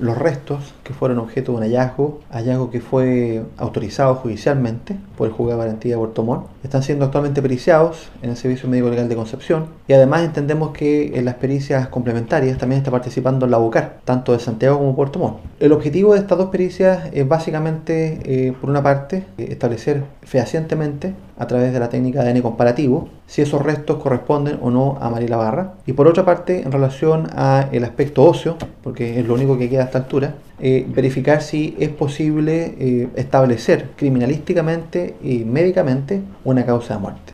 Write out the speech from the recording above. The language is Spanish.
los restos que fueron objeto de un hallazgo, hallazgo que fue autorizado judicialmente por el juzgado de garantía de Puerto Montt. Están siendo actualmente periciados en el Servicio Médico Legal de Concepción y además entendemos que en las pericias complementarias también está participando la UCAR, tanto de Santiago como Puerto Montt. El objetivo de estas dos pericias es básicamente, eh, por una parte, establecer fehacientemente a través de la técnica de ADN comparativo si esos restos corresponden o no a María Barra. Y por otra parte, en relación a el aspecto óseo, porque es lo único que queda a esta altura, eh, verificar si es posible eh, establecer criminalísticamente y médicamente una causa de muerte.